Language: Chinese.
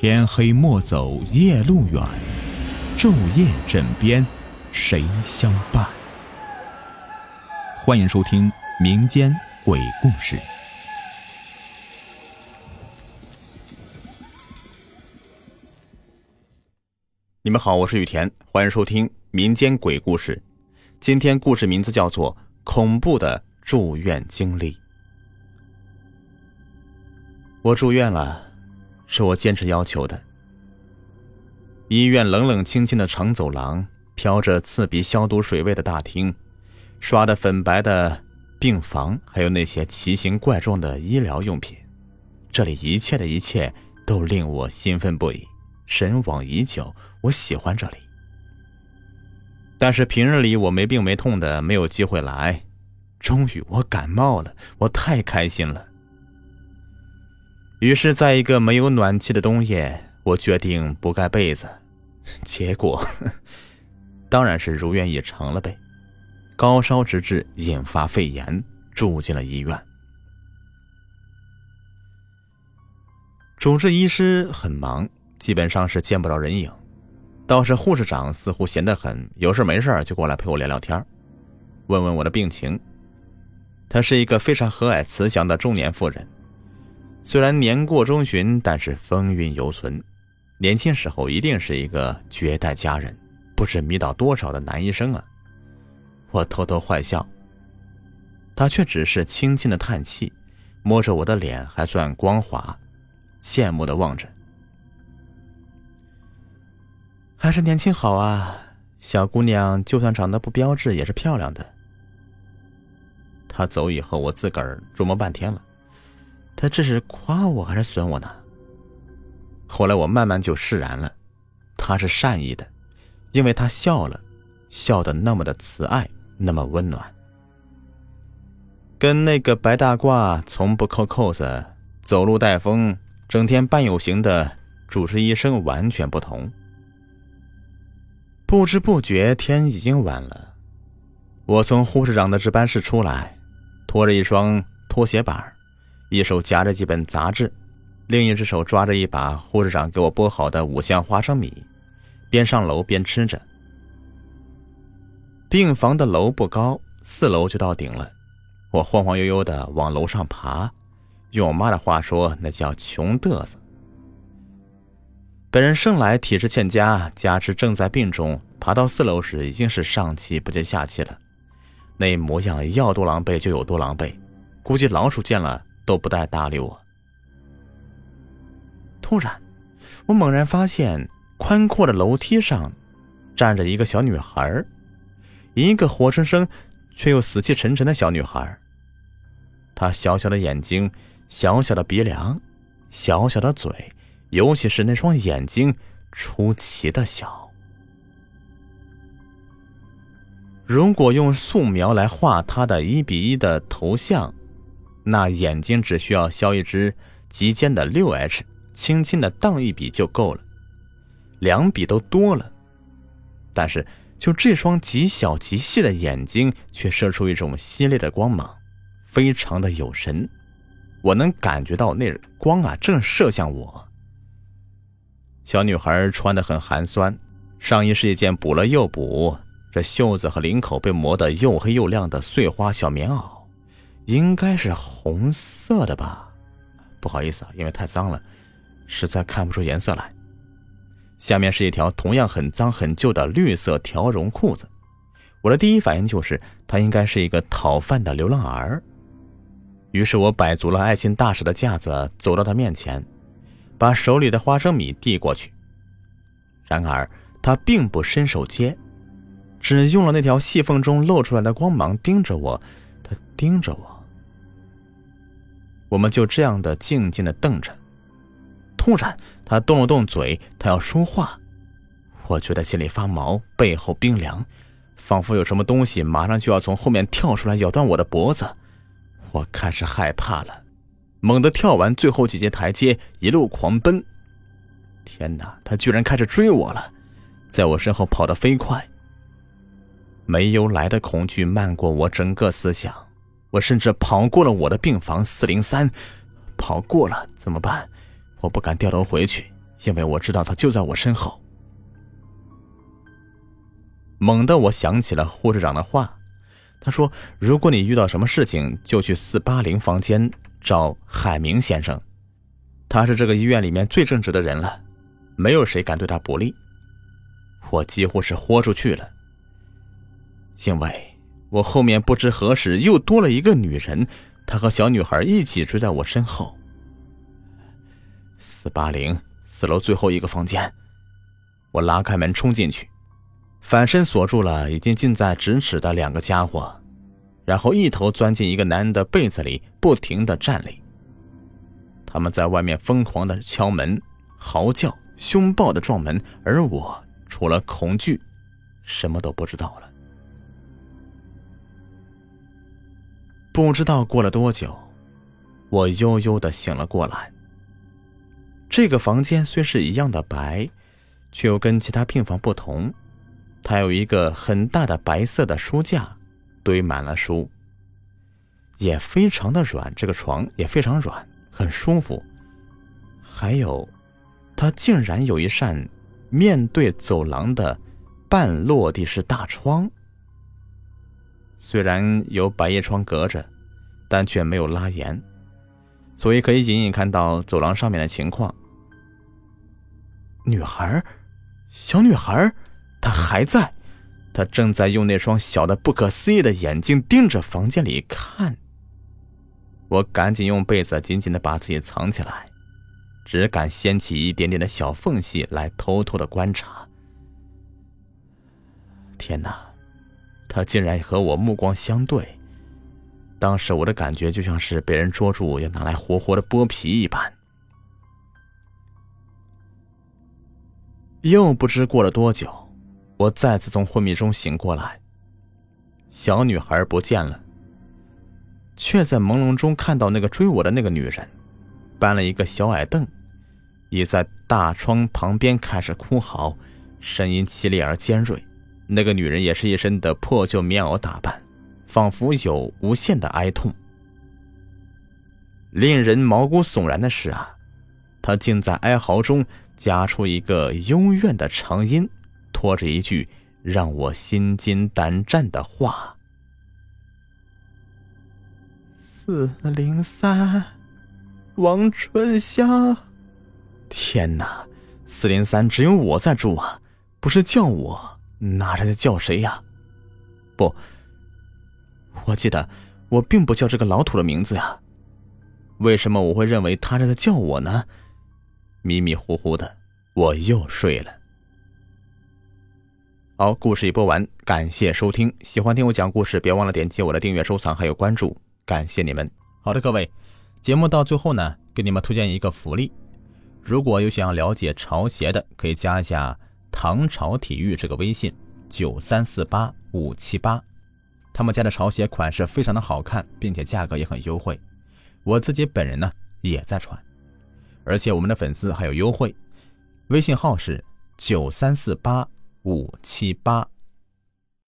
天黑莫走夜路远，昼夜枕边谁相伴？欢迎收听民间鬼故事。你们好，我是雨田，欢迎收听民间鬼故事。今天故事名字叫做《恐怖的住院经历》。我住院了，是我坚持要求的。医院冷冷清清的长走廊，飘着刺鼻消毒水味的大厅，刷的粉白的病房，还有那些奇形怪状的医疗用品，这里一切的一切都令我兴奋不已，神往已久。我喜欢这里，但是平日里我没病没痛的，没有机会来。终于我感冒了，我太开心了。于是，在一个没有暖气的冬夜，我决定不盖被子。结果，当然是如愿以偿了呗。高烧直至引发肺炎，住进了医院。主治医师很忙，基本上是见不着人影。倒是护士长似乎闲得很，有事没事就过来陪我聊聊天，问问我的病情。她是一个非常和蔼慈祥的中年妇人。虽然年过中旬，但是风韵犹存。年轻时候一定是一个绝代佳人，不知迷倒多少的男医生啊！我偷偷坏笑，他却只是轻轻的叹气，摸着我的脸还算光滑，羡慕的望着。还是年轻好啊，小姑娘就算长得不标致，也是漂亮的。他走以后，我自个儿琢磨半天了。他这是夸我还是损我呢？后来我慢慢就释然了，他是善意的，因为他笑了，笑得那么的慈爱，那么温暖，跟那个白大褂从不扣扣子、走路带风、整天半有型的主治医生完全不同。不知不觉天已经晚了，我从护士长的值班室出来，拖着一双拖鞋板一手夹着几本杂志，另一只手抓着一把护士长给我剥好的五香花生米，边上楼边吃着。病房的楼不高，四楼就到顶了。我晃晃悠悠的往楼上爬，用我妈的话说，那叫穷嘚瑟。本人生来体质欠佳，加之正在病中，爬到四楼时已经是上气不接下气了，那模样要多狼狈就有多狼狈，估计老鼠见了。都不带搭理我。突然，我猛然发现宽阔的楼梯上站着一个小女孩，一个活生生却又死气沉沉的小女孩。她小小的眼睛，小小的鼻梁，小小的嘴，尤其是那双眼睛出奇的小。如果用素描来画她的一比一的头像。那眼睛只需要削一支极尖的六 H，轻轻的荡一笔就够了，两笔都多了。但是就这双极小极细的眼睛，却射出一种犀利的光芒，非常的有神。我能感觉到那光啊，正射向我。小女孩穿的很寒酸，上衣是一件补了又补，这袖子和领口被磨得又黑又亮的碎花小棉袄。应该是红色的吧，不好意思啊，因为太脏了，实在看不出颜色来。下面是一条同样很脏很旧的绿色条绒裤子。我的第一反应就是他应该是一个讨饭的流浪儿。于是我摆足了爱心大使的架子，走到他面前，把手里的花生米递过去。然而他并不伸手接，只用了那条细缝中露出来的光芒盯着我。他盯着我。我们就这样的静静的瞪着，突然他动了动嘴，他要说话，我觉得心里发毛，背后冰凉，仿佛有什么东西马上就要从后面跳出来咬断我的脖子，我开始害怕了，猛地跳完最后几阶台阶，一路狂奔。天哪，他居然开始追我了，在我身后跑得飞快。没由来的恐惧漫过我整个思想。我甚至跑过了我的病房四零三，跑过了怎么办？我不敢掉头回去，因为我知道他就在我身后。猛地，我想起了护士长的话，他说：“如果你遇到什么事情，就去四八零房间找海明先生，他是这个医院里面最正直的人了，没有谁敢对他不利。”我几乎是豁出去了，因为我后面不知何时又多了一个女人，她和小女孩一起追在我身后。四八零四楼最后一个房间，我拉开门冲进去。反身锁住了已经近在咫尺的两个家伙，然后一头钻进一个男人的被子里，不停的站立。他们在外面疯狂的敲门、嚎叫、凶暴的撞门，而我除了恐惧，什么都不知道了。不知道过了多久，我悠悠的醒了过来。这个房间虽是一样的白，却又跟其他病房不同。它有一个很大的白色的书架，堆满了书，也非常的软。这个床也非常软，很舒服。还有，它竟然有一扇面对走廊的半落地式大窗。虽然有百叶窗隔着，但却没有拉严，所以可以隐隐看到走廊上面的情况。女孩，小女孩。她还在，她正在用那双小的不可思议的眼睛盯着房间里看。我赶紧用被子紧紧的把自己藏起来，只敢掀起一点点的小缝隙来偷偷的观察。天哪，他竟然和我目光相对！当时我的感觉就像是被人捉住要拿来活活的剥皮一般。又不知过了多久。我再次从昏迷中醒过来，小女孩不见了，却在朦胧中看到那个追我的那个女人，搬了一个小矮凳，倚在大窗旁边开始哭嚎，声音凄厉而尖锐。那个女人也是一身的破旧棉袄打扮，仿佛有无限的哀痛。令人毛骨悚然的是啊，她竟在哀嚎中夹出一个幽怨的长音。拖着一句让我心惊胆战的话：“四零三，王春香。”天哪，四零三只有我在住啊，不是叫我，那是在叫谁呀？不，我记得我并不叫这个老土的名字呀，为什么我会认为他是在叫我呢？迷迷糊糊的，我又睡了。好，故事已播完，感谢收听。喜欢听我讲故事，别忘了点击我的订阅、收藏还有关注，感谢你们。好的，各位，节目到最后呢，给你们推荐一个福利。如果有想要了解潮鞋的，可以加一下唐朝体育这个微信，九三四八五七八。他们家的潮鞋款式非常的好看，并且价格也很优惠。我自己本人呢也在穿，而且我们的粉丝还有优惠。微信号是九三四八。五七八。